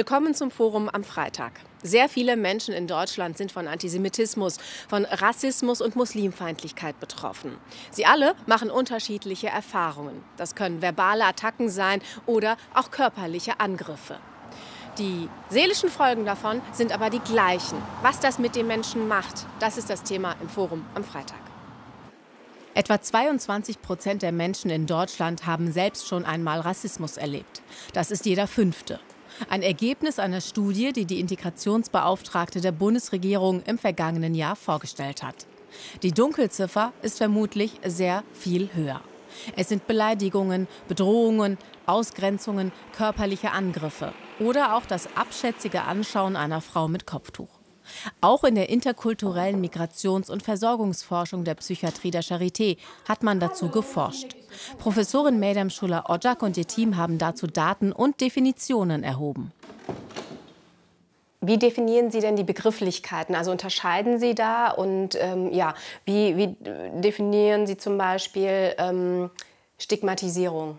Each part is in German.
Willkommen zum Forum am Freitag. Sehr viele Menschen in Deutschland sind von Antisemitismus, von Rassismus und Muslimfeindlichkeit betroffen. Sie alle machen unterschiedliche Erfahrungen. Das können verbale Attacken sein oder auch körperliche Angriffe. Die seelischen Folgen davon sind aber die gleichen. Was das mit den Menschen macht, das ist das Thema im Forum am Freitag. Etwa 22 Prozent der Menschen in Deutschland haben selbst schon einmal Rassismus erlebt. Das ist jeder Fünfte. Ein Ergebnis einer Studie, die die Integrationsbeauftragte der Bundesregierung im vergangenen Jahr vorgestellt hat. Die Dunkelziffer ist vermutlich sehr viel höher. Es sind Beleidigungen, Bedrohungen, Ausgrenzungen, körperliche Angriffe oder auch das abschätzige Anschauen einer Frau mit Kopftuch. Auch in der interkulturellen Migrations- und Versorgungsforschung der Psychiatrie der Charité hat man dazu geforscht. Professorin Medam Schuller-Ojak und ihr Team haben dazu Daten und Definitionen erhoben. Wie definieren Sie denn die Begrifflichkeiten? Also unterscheiden Sie da und ähm, ja, wie, wie, definieren Sie zum Beispiel ähm, Stigmatisierung?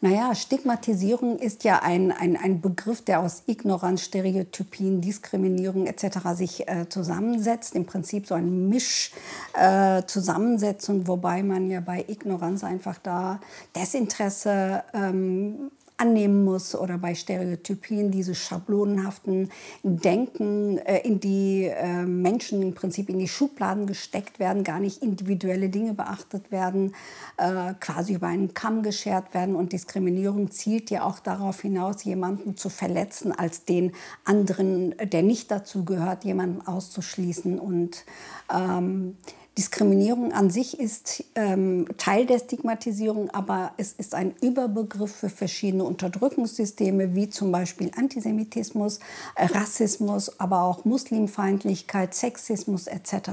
Naja, Stigmatisierung ist ja ein, ein, ein Begriff, der aus Ignoranz, Stereotypien, Diskriminierung etc. sich äh, zusammensetzt. Im Prinzip so eine Mischzusammensetzung, äh, wobei man ja bei Ignoranz einfach da Desinteresse ähm, annehmen muss oder bei Stereotypien, diese schablonenhaften Denken, äh, in die äh, Menschen im Prinzip in die Schubladen gesteckt werden, gar nicht individuelle Dinge beachtet werden, äh, quasi über einen Kamm geschert werden. Und Diskriminierung zielt ja auch darauf hinaus, jemanden zu verletzen, als den anderen, der nicht dazu gehört, jemanden auszuschließen. Und ähm, Diskriminierung an sich ist ähm, Teil der Stigmatisierung, aber es ist ein Überbegriff für verschiedene Unterdrückungssysteme, wie zum Beispiel Antisemitismus, Rassismus, aber auch Muslimfeindlichkeit, Sexismus etc.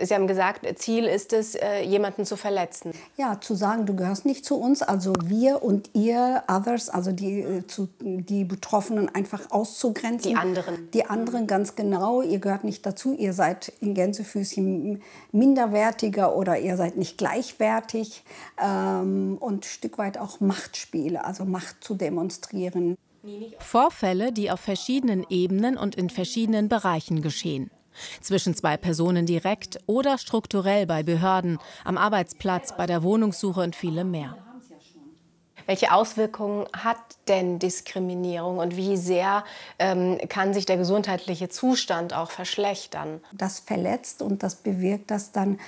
Sie haben gesagt, Ziel ist es, äh, jemanden zu verletzen. Ja, zu sagen, du gehörst nicht zu uns, also wir und ihr, others, also die, äh, zu, die Betroffenen einfach auszugrenzen. Die anderen. Die anderen ganz genau, ihr gehört nicht dazu, ihr seid in Gänsefüßchen minderwertiger oder ihr seid nicht gleichwertig ähm, und ein Stück weit auch Machtspiele, also Macht zu demonstrieren. Vorfälle, die auf verschiedenen Ebenen und in verschiedenen Bereichen geschehen zwischen zwei Personen direkt oder strukturell bei Behörden, am Arbeitsplatz, bei der Wohnungssuche und vielem mehr. Welche Auswirkungen hat denn Diskriminierung und wie sehr ähm, kann sich der gesundheitliche Zustand auch verschlechtern? Das verletzt und das bewirkt, dass dann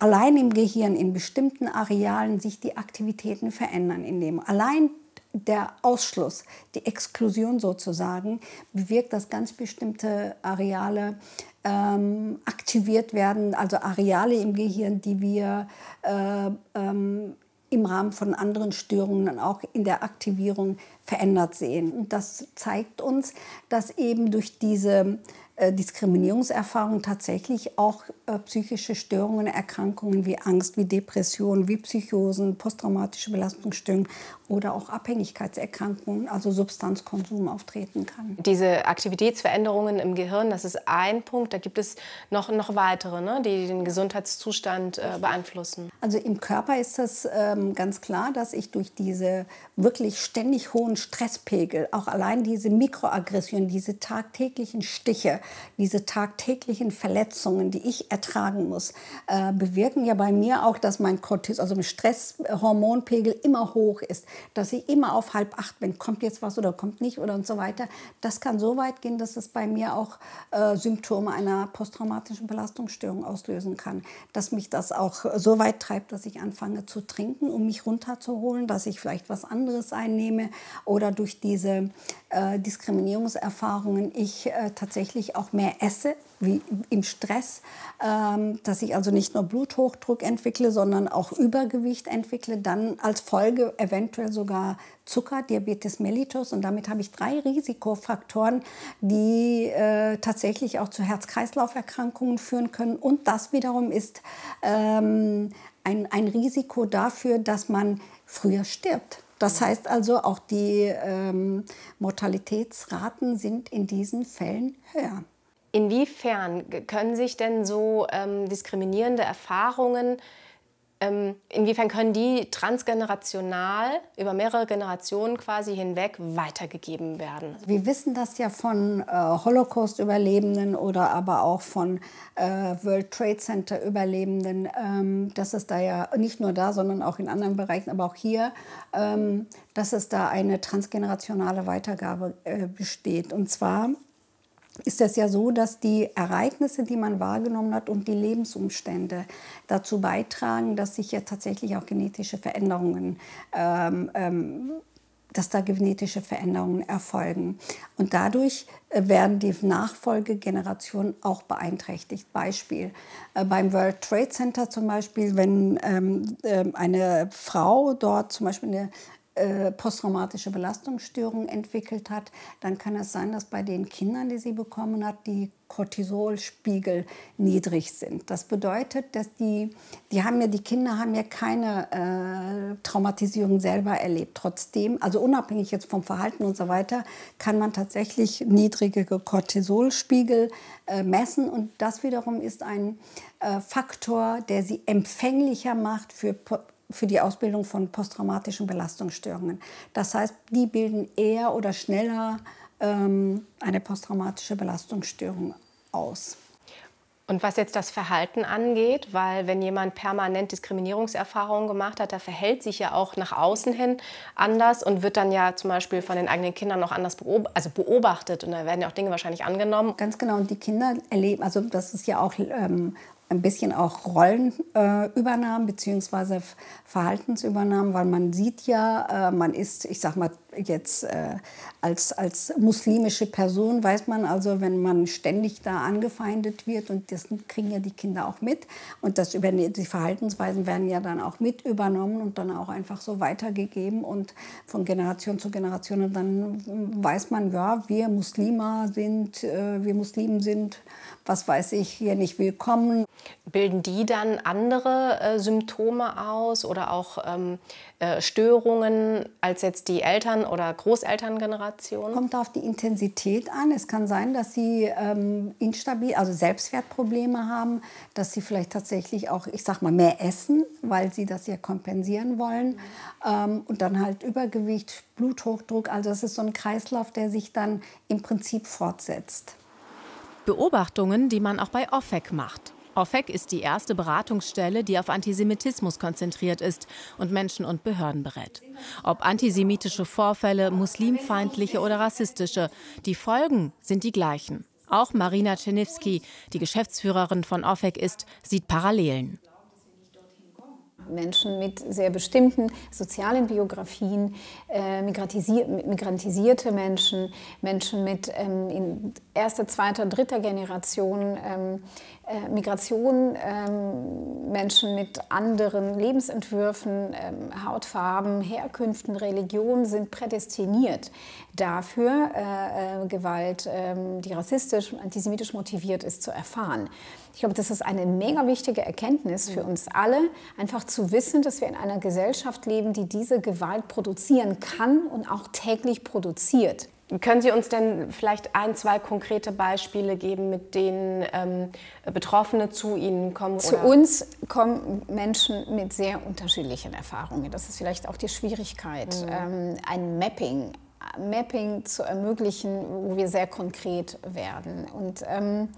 allein im Gehirn in bestimmten Arealen sich die Aktivitäten verändern. In dem allein der Ausschluss, die Exklusion sozusagen, bewirkt, dass ganz bestimmte Areale ähm, aktiviert werden, also Areale im Gehirn, die wir äh, ähm, im Rahmen von anderen Störungen auch in der Aktivierung verändert sehen. Und das zeigt uns, dass eben durch diese äh, Diskriminierungserfahrung tatsächlich auch äh, psychische Störungen, Erkrankungen wie Angst, wie Depressionen, wie Psychosen, posttraumatische Belastungsstörungen oder auch Abhängigkeitserkrankungen, also Substanzkonsum auftreten kann. Diese Aktivitätsveränderungen im Gehirn, das ist ein Punkt. Da gibt es noch, noch weitere, ne, die den Gesundheitszustand äh, beeinflussen. Also im Körper ist es ähm, ganz klar, dass ich durch diese wirklich ständig hohen Stresspegel, auch allein diese Mikroaggressionen, diese tagtäglichen Stiche, diese tagtäglichen Verletzungen, die ich ertragen muss, äh, bewirken ja bei mir auch, dass mein Cortisol, also mein Stresshormonpegel immer hoch ist, dass ich immer auf halb acht bin, kommt jetzt was oder kommt nicht oder und so weiter. Das kann so weit gehen, dass es bei mir auch äh, Symptome einer posttraumatischen Belastungsstörung auslösen kann, dass mich das auch so weit treibt, dass ich anfange zu trinken, um mich runterzuholen, dass ich vielleicht was anderes einnehme oder durch diese äh, Diskriminierungserfahrungen ich äh, tatsächlich auch mehr esse, wie im Stress, ähm, dass ich also nicht nur Bluthochdruck entwickle, sondern auch Übergewicht entwickle, dann als Folge eventuell sogar Zucker, Diabetes mellitus. Und damit habe ich drei Risikofaktoren, die äh, tatsächlich auch zu Herz-Kreislauf-Erkrankungen führen können. Und das wiederum ist ähm, ein, ein Risiko dafür, dass man früher stirbt. Das heißt also, auch die ähm, Mortalitätsraten sind in diesen Fällen höher. Inwiefern können sich denn so ähm, diskriminierende Erfahrungen Ähm, inwiefern können die transgenerational über mehrere Generationen quasi hinweg weitergegeben werden? Wir wissen das ja von äh, Holocaust-Überlebenden oder aber auch von äh, World Trade Center-Überlebenden, ähm, dass es da ja nicht nur da, sondern auch in anderen Bereichen, aber auch hier, ähm, dass es da eine transgenerationale Weitergabe äh, besteht. Und zwar ist es ja so, dass die Ereignisse, die man wahrgenommen hat und die Lebensumstände dazu beitragen, dass sich ja tatsächlich auch genetische Veränderungen ähm, ähm, dass da genetische Veränderungen erfolgen. Und dadurch äh, werden die Nachfolgegenerationen auch beeinträchtigt. Beispiel äh, beim World Trade Center zum Beispiel, wenn ähm, äh, eine Frau dort zum Beispiel eine äh, posttraumatische Belastungsstörung entwickelt hat, dann kann es sein, dass bei den Kindern, die sie bekommen hat, die Cortisolspiegel niedrig sind. Das bedeutet, dass die, die haben ja, die Kinder haben ja keine äh, Traumatisierung selber erlebt. Trotzdem, also unabhängig jetzt vom Verhalten und so weiter, kann man tatsächlich niedrige Cortisolspiegel äh, messen und das wiederum ist ein äh, Faktor, der sie empfänglicher macht für für die Ausbildung von posttraumatischen Belastungsstörungen. Das heißt, die bilden eher oder schneller ähm, eine posttraumatische Belastungsstörung aus. Und was jetzt das Verhalten angeht, weil wenn jemand permanent Diskriminierungserfahrungen gemacht hat, der verhält sich ja auch nach außen hin anders und wird dann ja zum Beispiel von den eigenen Kindern noch anders beob also beobachtet und da werden ja auch Dinge wahrscheinlich angenommen. Ganz genau und die Kinder erleben, also das ist ja auch ähm, ein bisschen auch Rollenübernahmen äh, bzw. Verhaltensübernahmen, weil man sieht ja, äh, man ist, ich sag mal jetzt äh, als, als muslimische Person, weiß man also, wenn man ständig da angefeindet wird und das kriegen ja die Kinder auch mit und das über, die Verhaltensweisen werden ja dann auch mit übernommen und dann auch einfach so weitergegeben und von Generation zu Generation und dann weiß man, ja, wir Muslime sind, äh, wir Muslimen sind was weiß ich, hier nicht willkommen. Bilden die dann andere äh, Symptome aus oder auch ähm, äh, Störungen als jetzt die Eltern- oder Großelterngeneration? Kommt auf die Intensität an. Es kann sein, dass sie ähm, instabil, also Selbstwertprobleme haben, dass sie vielleicht tatsächlich auch, ich sag mal, mehr essen, weil sie das ja kompensieren wollen. Mhm. Ähm, und dann halt Übergewicht, Bluthochdruck. Also es ist so ein Kreislauf, der sich dann im Prinzip fortsetzt. Beobachtungen, die man auch bei OFEC macht. OFEC ist die erste Beratungsstelle, die auf Antisemitismus konzentriert ist und Menschen und Behörden berät. Ob antisemitische Vorfälle, muslimfeindliche oder rassistische, die Folgen sind die gleichen. Auch Marina Czerniewski, die Geschäftsführerin von OFEC ist, sieht Parallelen. Menschen mit sehr bestimmten sozialen Biografien, äh, migrantisierte Menschen, Menschen mit ähm, in erster, zweiter, dritter Generation ähm, äh, Migration, ähm, Menschen mit anderen Lebensentwürfen, ähm, Hautfarben, Herkünften, Religionen sind prädestiniert dafür, äh, äh, Gewalt, ähm, die rassistisch antisemitisch motiviert ist, zu erfahren. Ich glaube, das ist eine mega wichtige Erkenntnis für uns alle, einfach zu wissen, dass wir in einer Gesellschaft leben, die diese Gewalt produzieren kann und auch täglich produziert. Können Sie uns denn vielleicht ein, zwei konkrete Beispiele geben, mit denen ähm, Betroffene zu Ihnen kommen? Zu oder? uns kommen Menschen mit sehr unterschiedlichen Erfahrungen. Das ist vielleicht auch die Schwierigkeit, mhm. ähm, ein Mapping, Mapping zu ermöglichen, wo wir sehr konkret werden. Und ähm,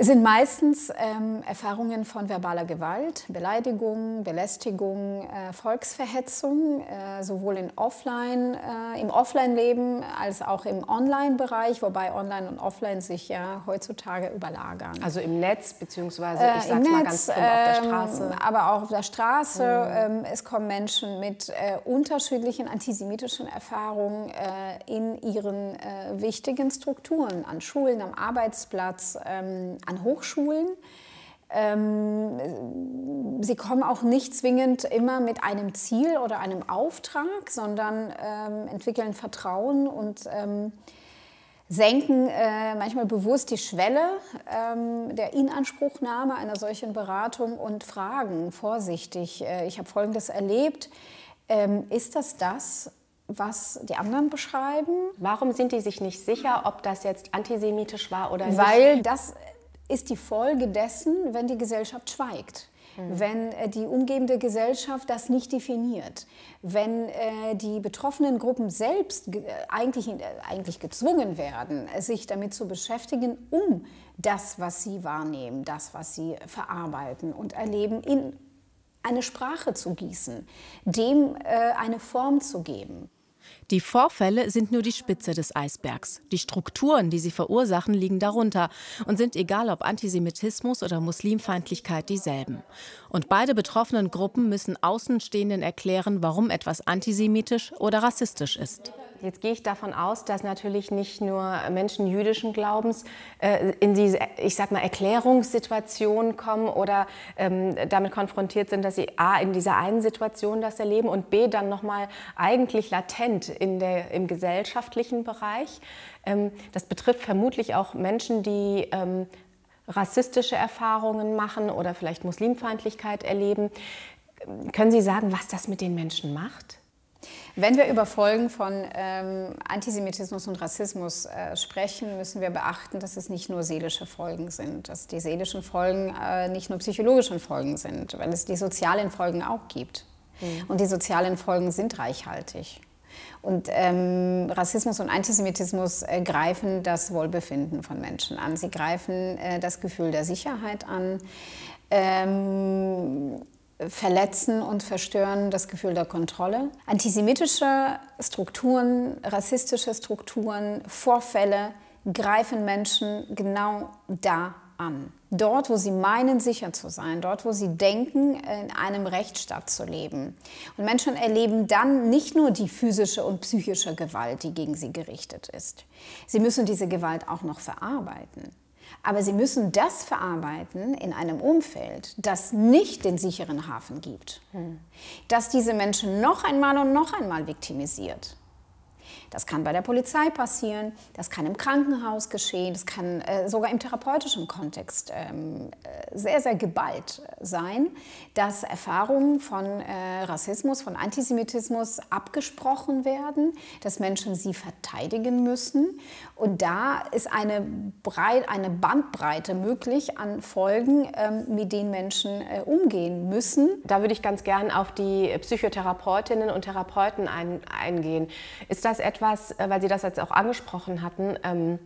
es sind meistens ähm, Erfahrungen von verbaler Gewalt, Beleidigung, Belästigung, äh, Volksverhetzung, äh, sowohl in Offline, äh, im Offline-Leben als auch im Online-Bereich, wobei Online und Offline sich ja heutzutage überlagern. Also im Netz, beziehungsweise ich äh, sag's mal ganz plump, auf der ähm, Straße. aber auch auf der Straße. Mhm. Ähm, es kommen Menschen mit äh, unterschiedlichen antisemitischen Erfahrungen äh, in ihren wichtigen Strukturen, an Schulen, am Arbeitsplatz, ähm, an Hochschulen. Ähm, sie kommen auch nicht zwingend immer mit einem Ziel oder einem Auftrag, sondern ähm, entwickeln Vertrauen und ähm, senken äh, manchmal bewusst die Schwelle der Inanspruchnahme einer solchen Beratung und fragen vorsichtig, äh, ich habe Folgendes erlebt, ist das das, was die anderen beschreiben? Warum sind die sich nicht sicher, ob das jetzt antisemitisch war oder nicht? Weil das ist die Folge dessen, wenn die Gesellschaft schweigt. Mhm. Wenn äh, die umgebende Gesellschaft das nicht definiert, wenn äh, die betroffenen Gruppen selbst äh, eigentlich, äh, eigentlich gezwungen werden, sich damit zu beschäftigen, um das, was sie wahrnehmen, das, was sie verarbeiten und erleben, in eine Sprache zu gießen, dem äh, eine Form zu geben. Die Vorfälle sind nur die Spitze des Eisbergs. Die Strukturen, die sie verursachen, liegen darunter und sind egal ob Antisemitismus oder Muslimfeindlichkeit dieselben. Und beide betroffenen Gruppen müssen Außenstehenden erklären, warum etwas antisemitisch oder rassistisch ist. Jetzt gehe ich davon aus, dass natürlich nicht nur Menschen jüdischen Glaubens äh, in diese, ich sag mal, Erklärungssituation kommen oder ähm, damit konfrontiert sind, dass sie a in dieser einen Situation das erleben und b dann noch mal eigentlich latent in der, im gesellschaftlichen Bereich. Ähm, das betrifft vermutlich auch Menschen, die ähm, rassistische Erfahrungen machen oder vielleicht Muslimfeindlichkeit erleben. Können Sie sagen, was das mit den Menschen macht? Wenn wir über Folgen von ähm, Antisemitismus und Rassismus äh, sprechen, müssen wir beachten, dass es nicht nur seelische Folgen sind, dass die seelischen Folgen äh, nicht nur psychologische Folgen sind, weil es die sozialen Folgen auch gibt. Mhm. Und die sozialen Folgen sind reichhaltig. Und ähm, Rassismus und Antisemitismus äh, greifen das Wohlbefinden von Menschen an. Sie greifen äh, das Gefühl der Sicherheit an. Ähm, verletzen und verstören das Gefühl der Kontrolle. Antisemitische Strukturen, rassistische Strukturen, Vorfälle greifen Menschen genau da an. Dort, wo sie meinen, sicher zu sein, dort, wo sie denken, in einem Rechtsstaat zu leben. Und Menschen erleben dann nicht nur die physische und psychische Gewalt, die gegen sie gerichtet ist. Sie müssen diese Gewalt auch noch verarbeiten. Aber sie müssen das verarbeiten in einem Umfeld, das nicht den sicheren Hafen gibt, hm. das diese Menschen noch einmal und noch einmal viktimisiert. Das kann bei der Polizei passieren, das kann im Krankenhaus geschehen, das kann äh, sogar im therapeutischen Kontext ähm, äh, sehr, sehr geballt sein, dass Erfahrungen von äh, Rassismus, von Antisemitismus abgesprochen werden, dass Menschen sie verteidigen müssen. Und da ist eine, Breit, eine Bandbreite möglich an Folgen, ähm, mit denen Menschen äh, umgehen müssen. Da würde ich ganz gern auf die Psychotherapeutinnen und Therapeuten ein, eingehen. Ist das etwas, etwas, äh, weil Sie das jetzt auch angesprochen hatten, ähm,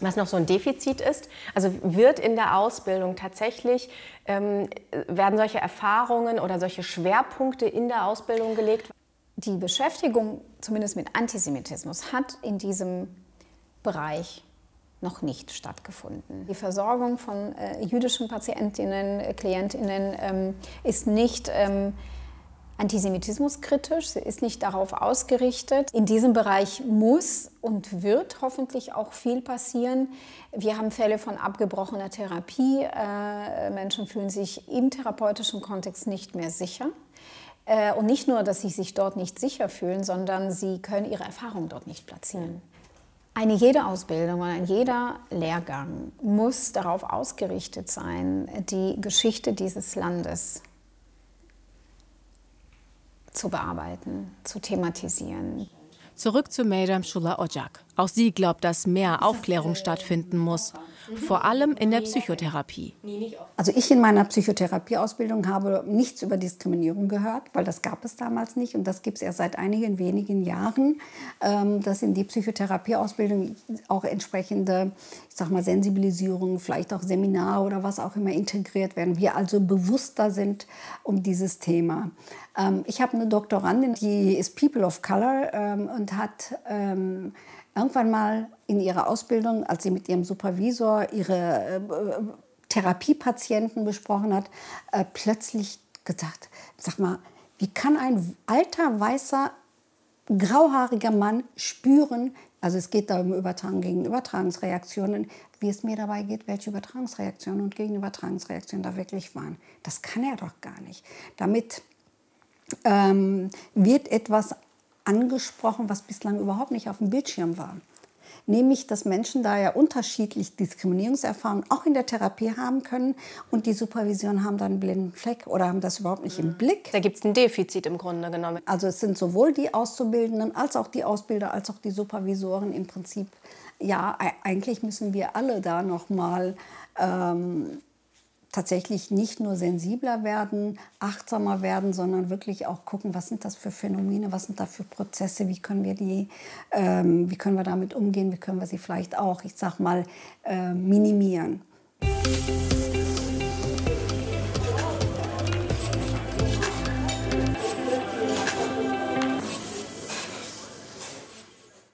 was noch so ein Defizit ist. Also wird in der Ausbildung tatsächlich, ähm, werden solche Erfahrungen oder solche Schwerpunkte in der Ausbildung gelegt? Die Beschäftigung zumindest mit Antisemitismus hat in diesem Bereich noch nicht stattgefunden. Die Versorgung von äh, jüdischen Patientinnen, Klientinnen ähm, ist nicht ähm, antisemitismuskritisch, sie ist nicht darauf ausgerichtet. In diesem Bereich muss und wird hoffentlich auch viel passieren. Wir haben Fälle von abgebrochener Therapie. Äh, Menschen fühlen sich im therapeutischen Kontext nicht mehr sicher. Äh, und nicht nur, dass sie sich dort nicht sicher fühlen, sondern sie können ihre Erfahrungen dort nicht platzieren. Eine jede Ausbildung und ein jeder Lehrgang muss darauf ausgerichtet sein, die Geschichte dieses Landes zu bearbeiten, zu thematisieren. Zurück zu Mejdam Shula Ojak. Auch sie glaubt, dass mehr Aufklärung stattfinden muss, vor allem in der Psychotherapie. Also ich in meiner Psychotherapieausbildung habe nichts über Diskriminierung gehört, weil das gab es damals nicht und das gibt es erst seit einigen wenigen Jahren, ähm, dass in die Psychotherapieausbildung auch entsprechende, ich sag mal Sensibilisierung, vielleicht auch Seminare oder was auch immer integriert werden. Wir also bewusster sind um dieses Thema. Ähm, ich habe eine Doktorandin, die ist People of Color ähm, und hat irgendwann mal in ihrer Ausbildung, als sie mit ihrem Supervisor ihre äh, Therapiepatienten besprochen hat, äh, plötzlich gesagt, sag mal, wie kann ein alter, weißer, grauhaariger Mann spüren, also es geht da um Übertragung gegen Übertragungsreaktionen, wie es mir dabei geht, welche Übertragungsreaktionen und Gegenübertragungsreaktionen da wirklich waren. Das kann er doch gar nicht. Damit ähm, wird etwas angesprochen, was bislang überhaupt nicht auf dem Bildschirm war. Nämlich, dass Menschen da ja unterschiedlich Diskriminierungserfahrungen auch in der Therapie haben können und die Supervision haben dann einen blinden Fleck oder haben das überhaupt nicht im mhm. Blick. Da gibt es ein Defizit im Grunde genommen. Also es sind sowohl die Auszubildenden als auch die Ausbilder als auch die Supervisoren im Prinzip ja, eigentlich müssen wir alle da noch mal ähm, tatsächlich nicht nur sensibler werden, achtsamer werden, sondern wirklich auch gucken, was sind das für Phänomene, was sind da für Prozesse, wie können wir die, ähm, wie können wir damit umgehen, wie können wir sie vielleicht auch, ich sag mal, äh, minimieren.